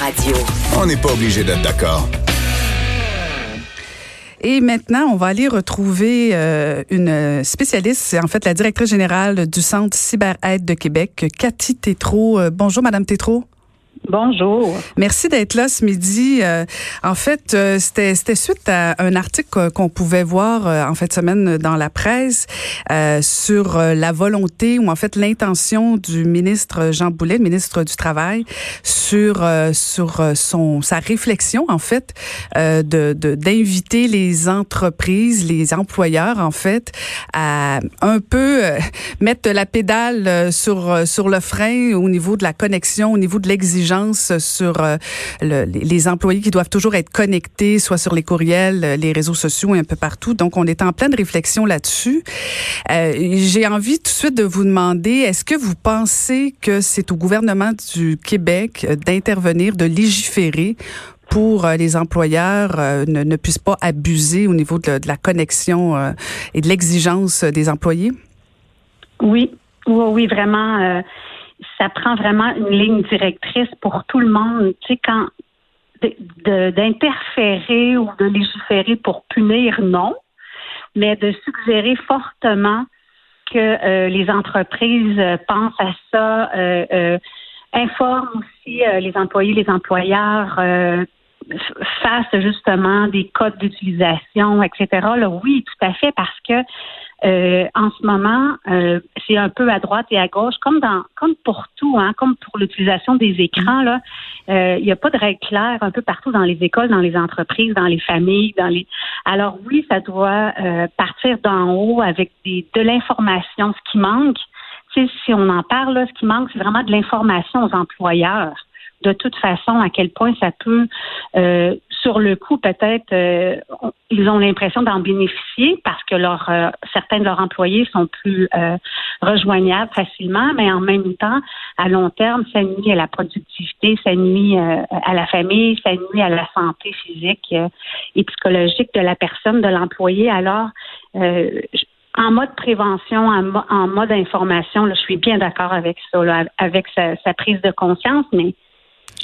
Radio. On n'est pas obligé d'être d'accord. Et maintenant, on va aller retrouver euh, une spécialiste, c'est en fait la directrice générale du Centre Cyber-Aide de Québec, Cathy Tétrault. Euh, bonjour, Madame Tétrault. Bonjour. Merci d'être là ce midi. Euh, en fait, euh, c'était suite à un article qu'on pouvait voir euh, en de semaine dans la presse sur la volonté ou en fait l'intention du ministre Jean Boulet, le ministre du Travail, sur sur son sa réflexion en fait de d'inviter les entreprises, les employeurs en fait à un peu mettre la pédale sur sur le frein au niveau de la connexion, au niveau de l'exigence sur euh, les employés qui doivent toujours être connectés, soit sur les courriels, euh, les réseaux sociaux et un peu partout. Donc, on est en pleine réflexion là-dessus. Euh, j'ai envie tout de suite de vous demander, est-ce que vous pensez que c'est au gouvernement du Québec d'intervenir, de légiférer pour les employeurs ne, puissent pas abuser au niveau de, la connexion et de l'exigence des employés? Oui, oui vraiment ça prend vraiment une ligne directrice pour tout le monde. Tu sais, quand d'interférer ou de légiférer pour punir, non, mais de suggérer fortement que euh, les entreprises euh, pensent à ça, euh, informent aussi les employés, les employeurs, fassent justement des codes d'utilisation, etc. Là, oui, tout à fait, parce que euh, en ce moment, euh, c'est un peu à droite et à gauche, comme dans, comme pour tout, hein, comme pour l'utilisation des écrans. Là, euh, il n'y a pas de règles claires un peu partout dans les écoles, dans les entreprises, dans les familles, dans les. Alors oui, ça doit partir d'en haut avec des, de l'information. Ce qui manque, si on en parle, ce qui manque, c'est vraiment de l'information aux employeurs de toute façon à quel point ça peut, euh, sur le coup, peut-être, euh, ils ont l'impression d'en bénéficier parce que leur, euh, certains de leurs employés sont plus rejoignables facilement, mais en même temps, à long terme, ça nuit à la productivité, ça nuit à la famille, ça nuit à la santé physique et psychologique de la personne, de l'employé. Alors, en mode prévention, en, mode information, là, je suis bien d'accord avec ça, avec sa, sa, prise de conscience, mais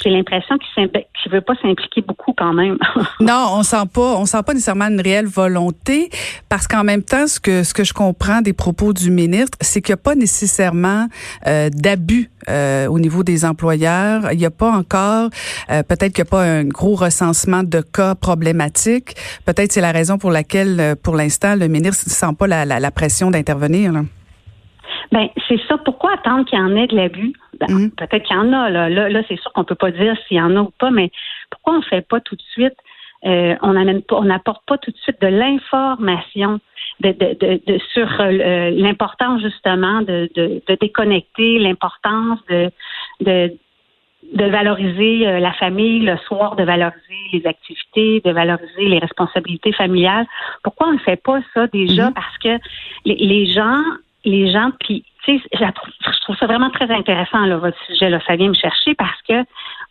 j'ai l'impression qu'il ne veut pas s'impliquer beaucoup quand même. non, on sent pas, on sent pas nécessairement une réelle volonté, parce qu'en même temps, ce que ce que je comprends des propos du ministre, c'est qu'il n'y a pas nécessairement euh, d'abus euh, au niveau des employeurs. Il n'y a pas encore, euh, peut-être qu'il n'y a pas un gros recensement de cas problématiques. Peut-être c'est la raison pour laquelle, pour l'instant, le ministre ne sent pas la, la, la pression d'intervenir. Ben, c'est ça. Pourquoi attendre qu'il y en ait de l'abus? Ben, mm. Peut-être qu'il y en a. Là, là, c'est sûr qu'on peut pas dire s'il y en a ou pas, mais pourquoi on ne fait pas tout de suite? Euh, on n'apporte pas, on pas tout de suite de l'information de, de, de, sur euh, l'importance justement de, de, déconnecter, l'importance de, de, de valoriser euh, la famille le soir, de valoriser les activités, de valoriser les responsabilités familiales. Pourquoi on ne fait pas ça déjà? Mm-hmm. Parce que les, les gens les gens, puis tu sais, je trouve ça vraiment très intéressant là, votre sujet là, ça vient me chercher parce que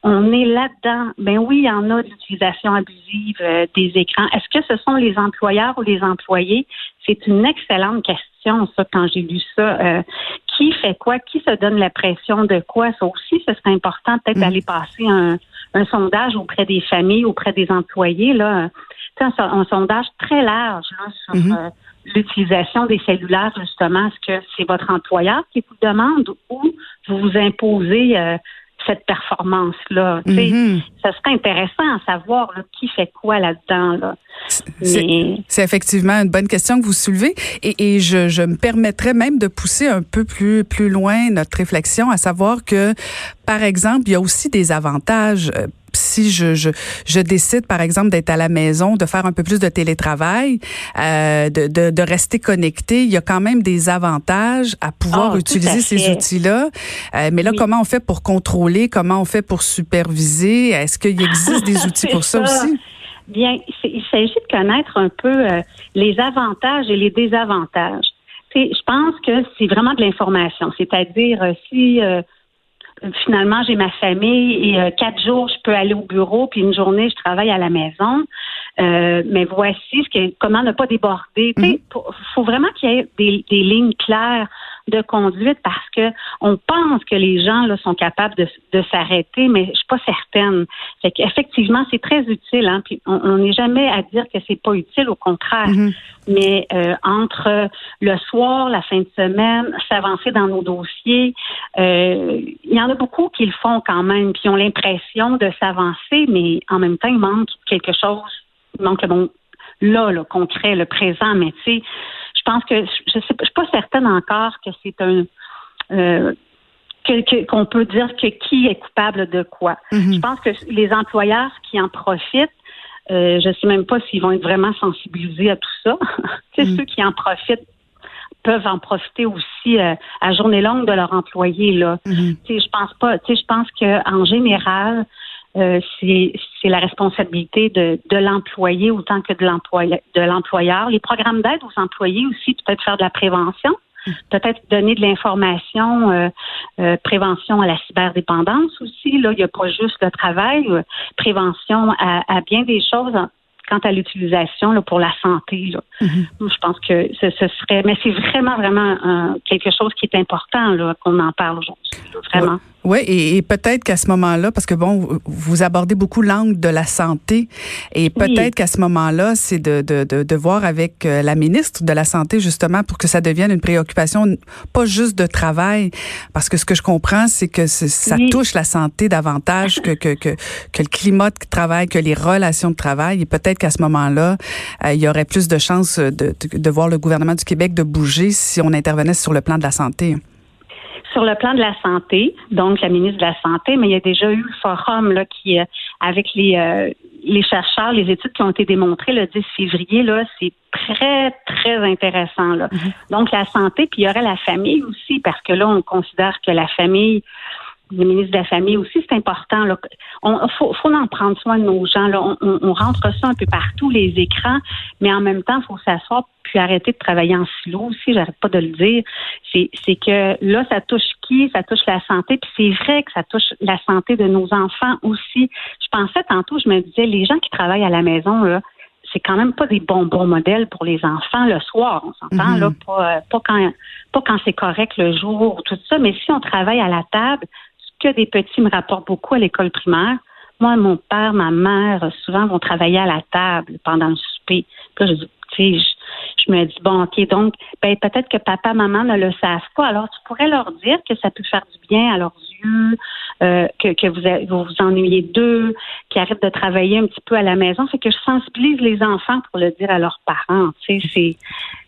on est là-dedans. Ben oui, il y en a de l'utilisation abusive euh, des écrans. Est-ce que ce sont les employeurs ou les employés? C'est une excellente question ça quand j'ai lu ça. Euh, qui fait quoi? Qui se donne la pression de quoi? Ça aussi, ce serait important peut-être d'aller mm. passer un, un, sondage auprès des familles, auprès des employés là. Un, un, sondage très large là, sur mm-hmm. euh, l'utilisation des cellulaires, justement, est-ce que c'est votre employeur qui vous demande ou vous vous imposez euh, cette performance-là? Mm Ça serait intéressant à savoir qui fait quoi là-dedans. Là. C'est effectivement une bonne question que vous soulevez et, et je, je, me permettrais même de pousser un peu plus, plus loin notre réflexion, à savoir que, par exemple, il y a aussi des avantages euh, si je, je, je, décide, par exemple, d'être à la maison, de faire un peu plus de télétravail, euh, de, de, de, rester connecté, il y a quand même des avantages à pouvoir ah, utiliser ces outils-là. Euh, mais là, comment on fait pour contrôler? Comment on fait pour superviser? Est-ce qu'il existe des outils pour ça, aussi? Bien, il s'agit de connaître un peu euh, les avantages et les désavantages. je pense que c'est vraiment de l'information. C'est-à-dire, euh, si euh, finalement j'ai ma famille et quatre jours je peux aller au bureau puis une journée je travaille à la maison Euh, mais voici ce que, comment ne pas déborder. Il mhm. faut vraiment qu'il y ait des, des lignes claires de conduite parce que on pense que les gens là, sont capables de, de s'arrêter, mais je suis pas certaine. Fait qu'effectivement, c'est très utile. Hein, puis on n'est jamais à dire que c'est pas utile, au contraire. Mm-hmm. Mais euh, entre le soir, la fin de semaine, s'avancer dans nos dossiers, euh, il y en a beaucoup qui le font quand même, puis ont l'impression de s'avancer, mais en même temps, il manque quelque chose. Il manque le bon là, le concret, le présent, mais tu sais, pense que je ne suis pas certaine encore que c'est un euh, qu'on peut dire que qui est coupable de quoi. Mm-hmm. Je pense que les employeurs qui en profitent, euh, je ne sais même pas s'ils vont être vraiment sensibilisés à tout ça. C'est mm-hmm. ceux qui en profitent peuvent en profiter aussi euh, à journée longue de leur employé là. Mm-hmm. Je pense pas. Je pense qu'en général, euh, c'est la responsabilité de, de l'employé autant que de l'employeur. Les programmes d'aide aux employés aussi, peut-être faire de la prévention, peut-être donner de l'information, euh, euh, prévention à la cyberdépendance aussi. Là, il n'y a pas juste le travail, prévention à, à bien des choses quant à l'utilisation pour la santé. Là. Mm-hmm. Je pense que ce, serait, mais c'est vraiment, vraiment quelque chose qui est important qu'on en parle aujourd'hui. Vraiment. Oui, et, peut-être qu'à ce moment-là, parce que bon, vous abordez beaucoup l'angle de la santé, et peut-être qu'à ce moment-là, c'est de, de, de, de, voir avec euh, la ministre de la Santé, justement, pour que ça devienne une préoccupation, pas juste de travail, parce que ce que je comprends, c'est que ça touche la santé davantage que, que, que, que, le climat de travail, que les relations de travail, et peut-être qu'à ce moment-là, euh, il y aurait plus de chances de, de voir le gouvernement du Québec de bouger si on intervenait sur le plan de la santé sur le plan de la santé, donc la ministre de la Santé, mais il y a déjà eu le forum là, qui, euh, avec les, euh, les chercheurs, les études qui ont été démontrées le 10 février, là, c'est très, très intéressant. Là. Mm-hmm. Donc, la santé, puis il y aurait la famille aussi, parce que là, on considère que la famille, le ministre de la Famille aussi, c'est important. Il faut, faut en prendre soin de nos gens. Là. On, on, rentre ça un peu partout, les écrans, mais en même temps, il faut s'asseoir puis arrêter de travailler en silo aussi, j'arrête pas de le dire. C'est que là, ça touche qui? Ça touche la santé, puis c'est vrai que ça touche la santé de nos enfants aussi. Je pensais tantôt, je me disais, les gens qui travaillent à la maison, là, c'est quand même pas des bons bons modèles pour les enfants le soir, on s'entend mm-hmm. là, pas, pas quand pas quand c'est correct le jour, tout ça, mais si on travaille à la table, que des petits me rapportent beaucoup à l'école primaire. Moi, mon père, ma mère, souvent vont travailler à la table pendant le souper. Puis je je, me dis, bon, OK, donc, ben, peut-être que papa, maman ne le savent pas. Alors, tu pourrais leur dire que ça peut faire du bien à leurs yeux, euh, que, que vous, vous vous ennuyez d'eux, qu'ils arrêtent de travailler un petit peu à la maison. Fait que je sensibilise les enfants pour le dire à leurs parents. Tu sais, c'est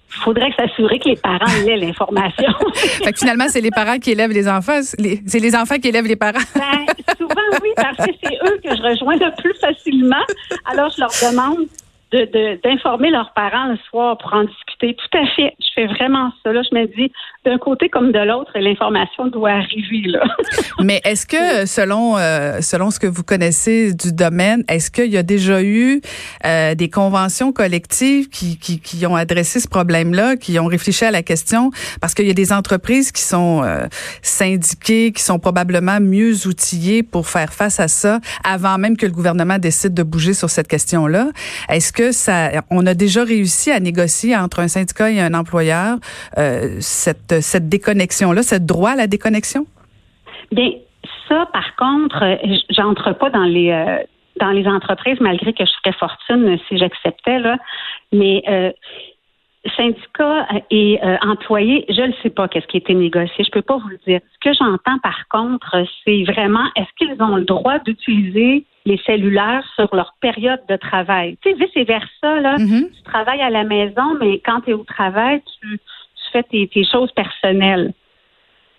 faudrait s'assurer que les parents aient l'information. fait que finalement, c'est les parents qui élèvent les enfants. C'est les enfants qui élèvent les parents. ben, souvent, oui, parce que c'est eux que je rejoins le plus facilement. Alors, je leur demande d'informer de, leurs parents le soir pour en discuter. Tout à fait. Je fais vraiment ça. Là, je me dis, d'un côté comme de l'autre, l'information doit arriver. Là. Mais est-ce que, selon, euh, selon ce que vous connaissez du domaine, est-ce qu'il y a déjà eu euh, des conventions collectives qui, qui, qui, ont adressé ce problème-là, qui ont réfléchi à la question? Parce qu'il y a des entreprises qui sont euh, syndiquées, qui sont probablement mieux outillées pour faire face à ça avant même que le gouvernement décide de bouger sur cette question-là. Est-ce que ça, on a déjà réussi à négocier entre un syndicat et un employeur euh, cette, déconnexion-là, ce droit à la déconnexion? Bien, ça, par contre, euh, j'entre pas dans les euh, dans les entreprises, malgré que je ferais fortune si j'acceptais, là. Mais euh, syndicats et employés, je ne sais pas qu'est-ce qui a été négocié. Je peux pas vous le dire. Ce que j'entends, par contre, c'est vraiment est-ce qu'ils ont le droit d'utiliser les cellulaires sur leur période de travail. Tu sais, vice-versa, là, mm-hmm. tu travailles à la maison, mais quand tu es au travail, tu, fais tes, choses personnelles.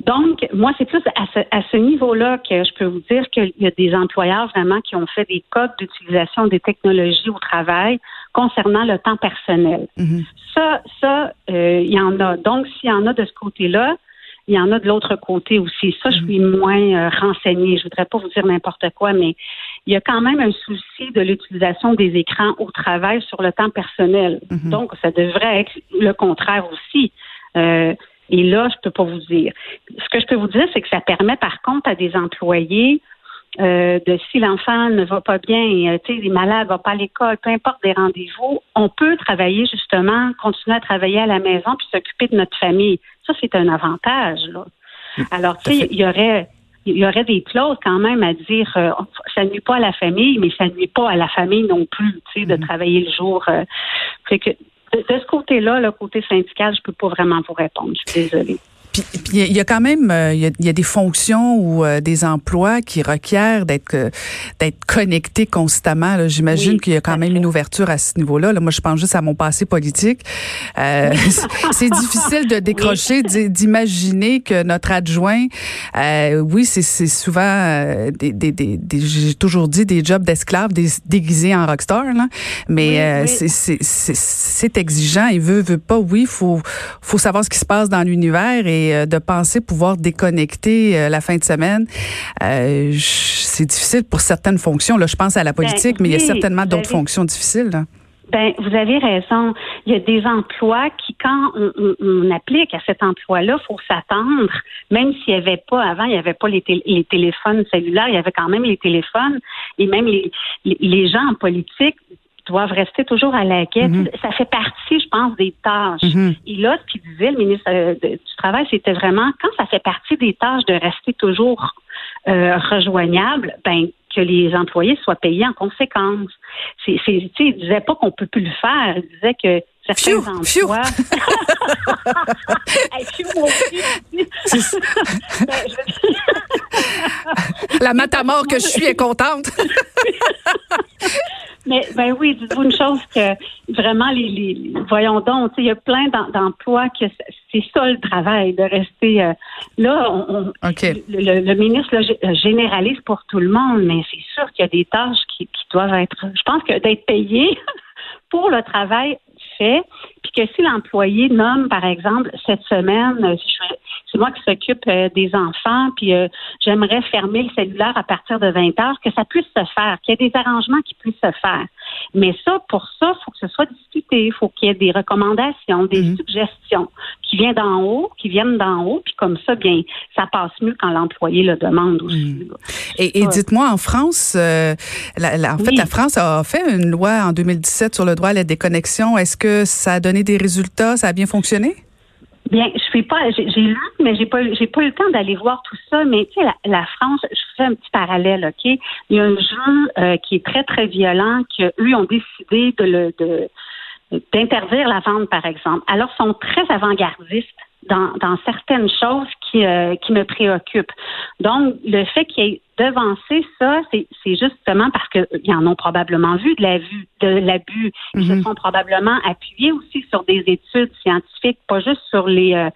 Donc, moi, c'est plus à ce, à ce niveau-là que je peux vous dire qu'il y a des employeurs vraiment qui ont fait des codes d'utilisation des technologies au travail concernant le temps personnel. Mm-hmm. Ça, ça, euh, il y en a. Donc, s'il y en a de ce côté-là, il y en a de l'autre côté aussi. Ça, je suis moins euh, renseignée. Je voudrais pas vous dire n'importe quoi, mais il y a quand même un souci de l'utilisation des écrans au travail sur le temps personnel. Mhm. Donc, ça devrait être le contraire aussi. Euh, et là, je peux pas vous dire. Ce que je peux vous dire, c'est que ça permet par contre à des employés euh, de si l'enfant ne va pas bien, euh, tu sais, est malade, va pas à l'école, peu importe des rendez-vous, on peut travailler justement, continuer à travailler à la maison puis s'occuper de notre famille. Ça, c'est un avantage. Là. Alors, tu sais, il y aurait il y aurait des clauses quand même à dire euh, ça nuit pas à la famille, mais ça nuit pas à la famille non plus, tu sais, de mm-hmm. travailler le jour. Euh, fait que de, ce côté-là, le côté syndical, je peux pas vraiment vous répondre. Je suis désolée. Puis il y a quand même euh, il y, a, des fonctions ou euh, des emplois qui requièrent d'être euh, d'être connectés constamment. J'imagine qu'il y a quand même une ouverture à ce niveau-là. Là, moi, je pense juste à mon passé politique. c'est difficile de décrocher, d'imaginer que notre adjoint, oui, c'est souvent des, des, des, j'ai toujours dit des jobs d'esclaves déguisés en rockstar, là, mais c'est exigeant. Il veut veut pas. Oui, faut faut savoir ce qui se passe dans l'univers et euh, de penser pouvoir déconnecter euh, la fin de semaine, euh, c'est difficile pour certaines fonctions. Là, je pense à la ben politique, mais il y a certainement d'autres fonctions difficiles. Ben, vous avez raison. Il y a des emplois qui, quand on, applique à cet emploi-là, faut s'attendre, même s'il n'y avait pas, avant, il n'y avait pas les, téléphones cellulaires, il y avait quand même les téléphones et même les, les gens en politique doivent rester toujours à la quête. Mhm. Ça fait partie, je pense, des tâches. Mhm. Et là, ce qu'il disait le ministre euh, du Travail, c'était vraiment quand ça fait partie des tâches de rester toujours euh, rejoignable, ben que les employés soient payés en conséquence. C'est, il disait pas qu'on peut plus le faire. Il disait que certains emplois. La matamor que je suis est contente. Mais ben oui, dites-vous une chose que vraiment les, les voyons donc, il y a plein d'emplois que c'est ça le travail de rester euh, là. On, le, ministre généralise pour tout le monde, mais c'est sûr qu'il y a des tâches qui, qui doivent être. Je pense que d'être payé pour le travail puis que si l'employé nomme, par exemple, cette semaine, euh, c'est moi qui s'occupe euh, des enfants, puis euh, j'aimerais fermer le cellulaire à partir de 20 heures, que ça puisse se faire, qu'il y ait des arrangements qui puissent se faire. Mais ça, pour ça, il faut que ce soit discuté, il faut qu'il y ait des recommandations, des mhm. suggestions qui viennent d'en haut, qui viennent d'en haut, puis comme ça, bien, ça passe mieux quand l'employé le demande aussi. Mhm. Et, dites-moi, en France, en fait, la France a fait une loi en 2017 sur le droit à la déconnexion. Est-ce que ça a donné des résultats? Ça a bien fonctionné? Bien, je suis pas, j'ai lu, mais j'ai pas, j'ai pas eu le temps d'aller voir tout ça. Mais tu sais, la, France, je fais un petit parallèle, ok? Il y a un jeu euh, qui est très très violent, que eux ont décidé de le, de d'interdire la vente, par exemple. Alors, ils sont très avant-gardistes dans, dans certaines choses qui, euh, qui me préoccupent. Donc, le fait qu'il y ait devancer ça, c'est justement parce qu'ils en ont probablement vu de l'abus. Ils se mhm. sont probablement appuyés aussi sur des études scientifiques, pas juste sur les euh,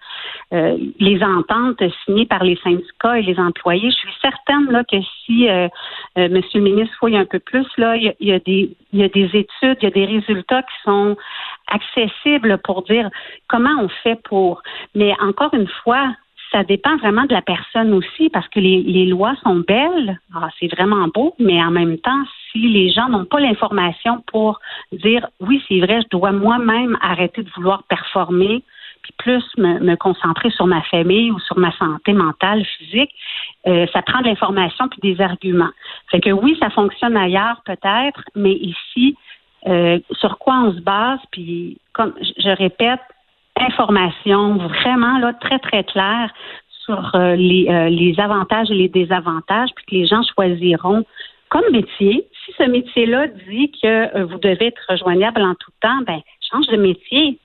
euh, les ententes signées par les syndicats et les employés. Je suis certaine là que si euh, Monsieur le ministre fouille un peu plus, là, il y, a, des il y a des études, il y a des résultats qui sont accessibles pour dire comment on fait pour. Mais encore une fois, ça dépend vraiment de la personne aussi, parce que les, lois sont belles, ah, c'est vraiment beau, mais en même temps, si les gens n'ont pas l'information pour dire oui, c'est vrai, je dois moi-même arrêter de vouloir performer, puis plus me, concentrer sur ma famille ou sur ma santé mentale, physique, euh, ça prend de l'information puis des arguments. Fait que oui, ça fonctionne ailleurs peut-être, mais ici, euh, sur quoi on se base, puis comme je répète, information vraiment là très très claire sur euh, les, euh, les avantages et les désavantages, puis que les gens choisiront comme métier. Si ce métier-là dit que euh, vous devez être rejoignable en tout temps, ben change de métier.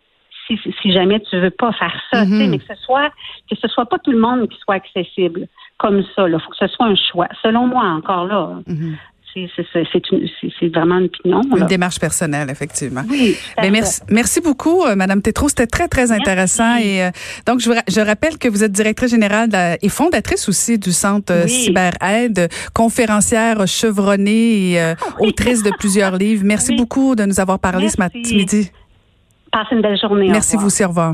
Si, si jamais tu veux pas faire ça, mm-hmm. mais que ce soit que ce soit pas tout le monde qui soit accessible comme ça. Il faut que ce soit un choix. Selon moi, encore là. Mm-hmm c'est vraiment une opinion. Une démarche personnelle, effectivement. Oui. Mais merci, merci beaucoup, euh, Madame Tétrault. C'était très, très intéressant. Et euh, donc, je, je, rappelle que vous êtes directrice générale et fondatrice aussi du Centre euh, Cyber Aide, conférencière chevronnée et autrice de plusieurs livres. Merci beaucoup de nous avoir parlé ce matin, midi. Passez une belle journée. Merci vous aussi. Au revoir.